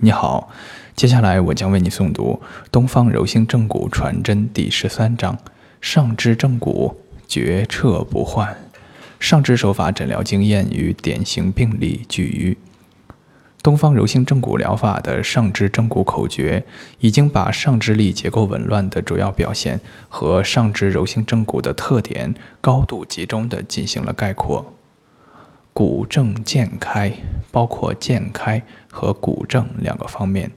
你好，接下来我将为你诵读《东方柔性正骨传真》第十三章：上肢正骨，绝彻不换。上肢手法诊疗经验与典型病例举于东方柔性正骨疗法的上肢正骨口诀，已经把上肢力结构紊乱的主要表现和上肢柔性正骨的特点高度集中地进行了概括。骨正渐开，包括渐开和骨正两个方面。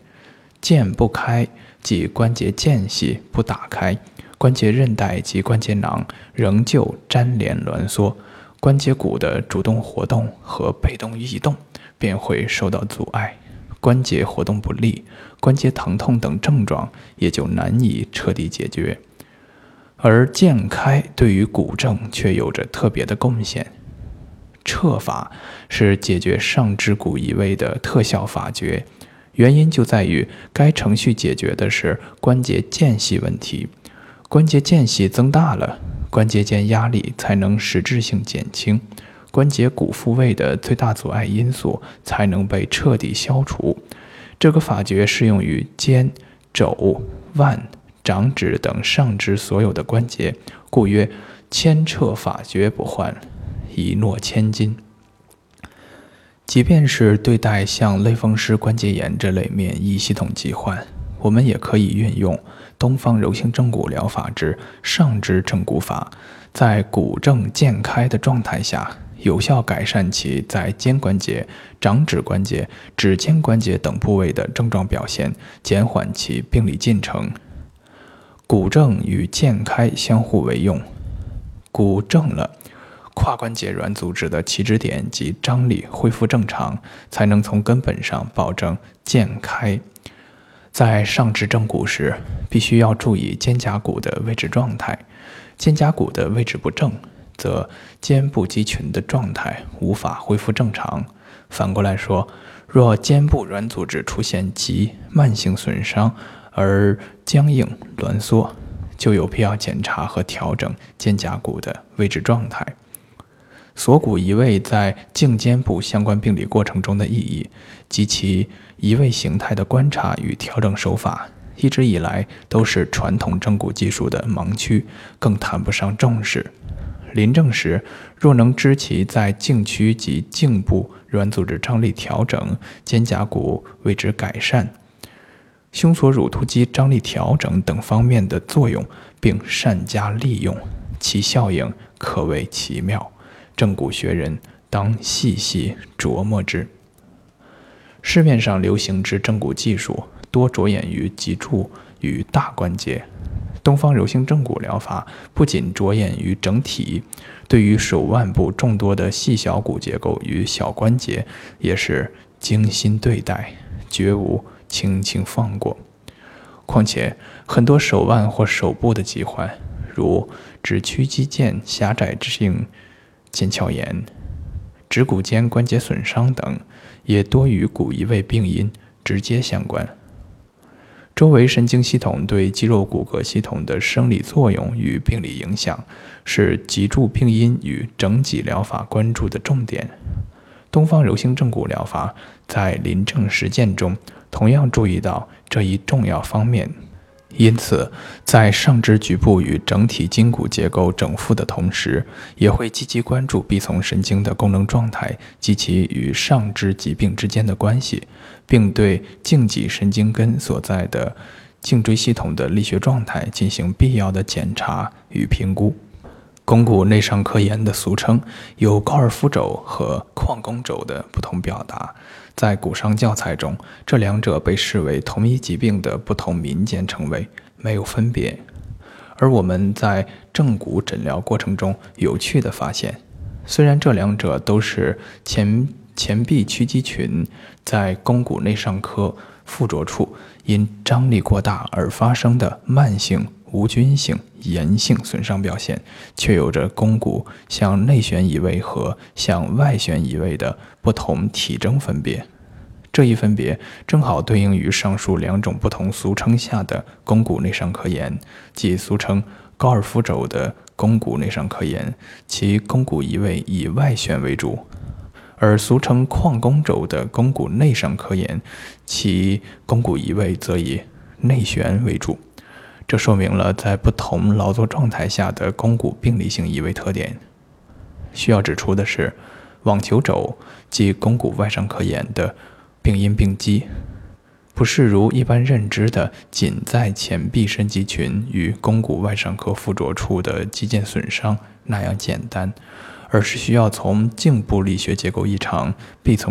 渐不开，即关节间隙不打开，关节韧带及关节囊仍旧粘连挛缩，关节骨的主动活动和被动移动便会受到阻碍，关节活动不利，关节疼痛等症状也就难以彻底解决。而渐开对于骨正却有着特别的贡献。撤法是解决上肢骨移位的特效法诀，原因就在于该程序解决的是关节间隙问题。关节间隙增大了，关节间压力才能实质性减轻，关节骨复位的最大阻碍因素才能被彻底消除。这个法诀适用于肩、肘、腕、掌指等上肢所有的关节，故曰牵撤法诀不换。一诺千金。即便是对待像类风湿关节炎这类免疫系统疾患，我们也可以运用东方柔性正骨疗法之上肢正骨法，在骨正渐开的状态下，有效改善其在肩关节、掌指关节、指尖关节等部位的症状表现，减缓其病理进程。骨正与渐开相互为用，骨正了。胯关节软组织的起止点及张力恢复正常，才能从根本上保证健开。在上肢正骨时，必须要注意肩胛骨的位置状态。肩胛骨的位置不正，则肩部肌群的状态无法恢复正常。反过来说，若肩部软组织出现急慢性损伤而僵硬挛缩，就有必要检查和调整肩胛骨的位置状态。锁骨移位在颈肩部相关病理过程中的意义及其移位形态的观察与调整手法，一直以来都是传统正骨技术的盲区，更谈不上重视。临证时，若能知其在颈区及颈部软组织张力调整、肩胛骨位置改善、胸锁乳突肌张力调整等方面的作用，并善加利用，其效应可谓奇妙。正骨学人当细细琢磨之。市面上流行之正骨技术多着眼于脊柱与大关节，东方柔性正骨疗法不仅着眼于整体，对于手腕部众多的细小骨结构与小关节也是精心对待，绝无轻轻放过。况且很多手腕或手部的疾患，如指屈肌腱狭窄性。腱鞘炎、指骨间关节损伤等，也多与骨移位病因直接相关。周围神经系统对肌肉骨骼系统的生理作用与病理影响，是脊柱病因与整脊疗法关注的重点。东方柔性正骨疗法在临证实践中，同样注意到这一重要方面。因此，在上肢局部与整体筋骨结构整复的同时，也会积极关注臂丛神经的功能状态及其与上肢疾病之间的关系，并对颈脊神经根所在的颈椎系统的力学状态进行必要的检查与评估。肱骨内上髁炎的俗称有高尔夫肘和矿工肘的不同表达，在骨伤教材中，这两者被视为同一疾病的不同民间称谓，没有分别。而我们在正骨诊疗过程中有趣的发现，虽然这两者都是前前臂屈肌群在肱骨内上髁附着处因张力过大而发生的慢性。无菌性炎性损伤表现，却有着肱骨向内旋移位和向外旋移位的不同体征分别。这一分别正好对应于上述两种不同俗称下的肱骨内上髁炎，即俗称高尔夫肘的肱骨内上髁炎，其肱骨移位以外旋为主；而俗称矿工肘的肱骨内上科炎，其肱骨移位则以内旋为主。这说明了在不同劳作状态下的肱骨病理性移位特点。需要指出的是，网球肘即肱骨外上髁炎的病因病机，不是如一般认知的仅在前臂伸肌群与肱骨外上髁附着处的肌腱损伤那样简单，而是需要从颈部力学结构异常、臂层。